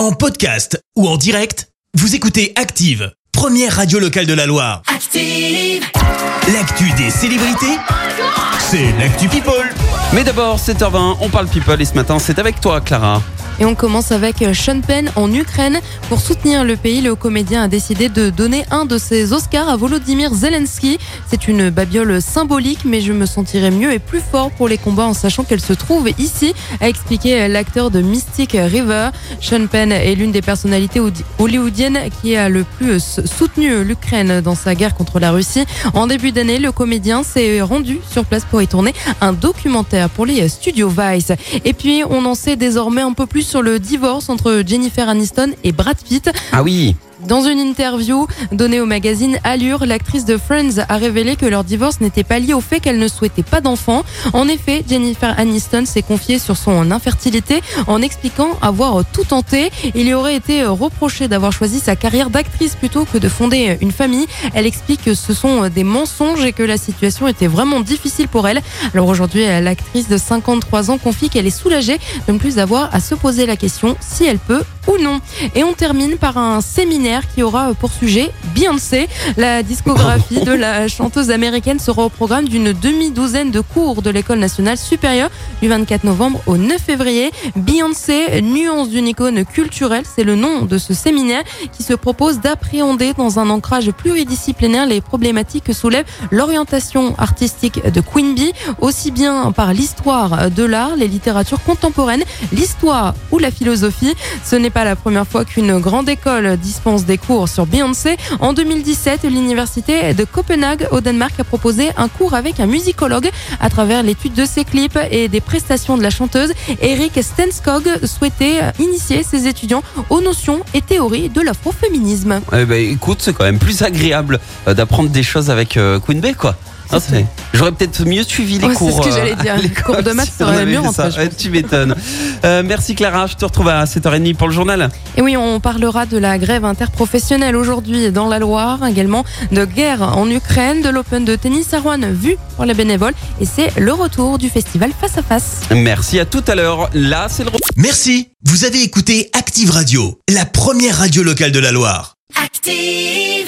En podcast ou en direct, vous écoutez Active, première radio locale de la Loire. Active. L'actu des célébrités, c'est l'actu People. Mais d'abord, 7h20, on parle people et ce matin, c'est avec toi, Clara. Et on commence avec Sean Penn en Ukraine. Pour soutenir le pays, le comédien a décidé de donner un de ses Oscars à Volodymyr Zelensky. C'est une babiole symbolique, mais je me sentirais mieux et plus fort pour les combats en sachant qu'elle se trouve ici, a expliqué l'acteur de Mystic River. Sean Penn est l'une des personnalités hollywoodiennes qui a le plus soutenu l'Ukraine dans sa guerre contre la Russie. En début d'année, le comédien s'est rendu sur place pour y tourner un documentaire pour les studios Vice. Et puis, on en sait désormais un peu plus sur le divorce entre Jennifer Aniston et Brad Pitt. Ah oui dans une interview donnée au magazine Allure, l'actrice de Friends a révélé que leur divorce n'était pas lié au fait qu'elle ne souhaitait pas d'enfants. En effet, Jennifer Aniston s'est confiée sur son infertilité en expliquant avoir tout tenté. Il y aurait été reproché d'avoir choisi sa carrière d'actrice plutôt que de fonder une famille. Elle explique que ce sont des mensonges et que la situation était vraiment difficile pour elle. Alors aujourd'hui, l'actrice de 53 ans confie qu'elle est soulagée de ne plus avoir à se poser la question si elle peut ou non. Et on termine par un séminaire qui aura pour sujet Beyoncé. La discographie de la chanteuse américaine sera au programme d'une demi-douzaine de cours de l'école nationale supérieure du 24 novembre au 9 février. Beyoncé, nuance d'une icône culturelle, c'est le nom de ce séminaire qui se propose d'appréhender dans un ancrage pluridisciplinaire les problématiques que soulève l'orientation artistique de Queen Bee, aussi bien par l'histoire de l'art, les littératures contemporaines, l'histoire ou la philosophie. Ce n'est pas la première fois qu'une grande école dispense des cours sur Beyoncé. En 2017, l'université de Copenhague au Danemark a proposé un cours avec un musicologue à travers l'étude de ses clips et des prestations de la chanteuse. Eric Stenskog souhaitait initier ses étudiants aux notions et théories de l'afroféminisme. Eh ben, écoute, c'est quand même plus agréable euh, d'apprendre des choses avec euh, Queen Bey, quoi. Ah, j'aurais peut-être mieux suivi les cours. C'est ce que j'allais dire. Les cours de maths seraient mieux en Tu m'étonnes. Euh, merci Clara, je te retrouve à 7h30 pour le journal. Et oui, on parlera de la grève interprofessionnelle aujourd'hui dans la Loire, également de guerre en Ukraine, de l'Open de tennis à Rouen vu pour les bénévoles. Et c'est le retour du festival face à face. Merci à tout à l'heure. Là, c'est le Merci. Vous avez écouté Active Radio, la première radio locale de la Loire. Active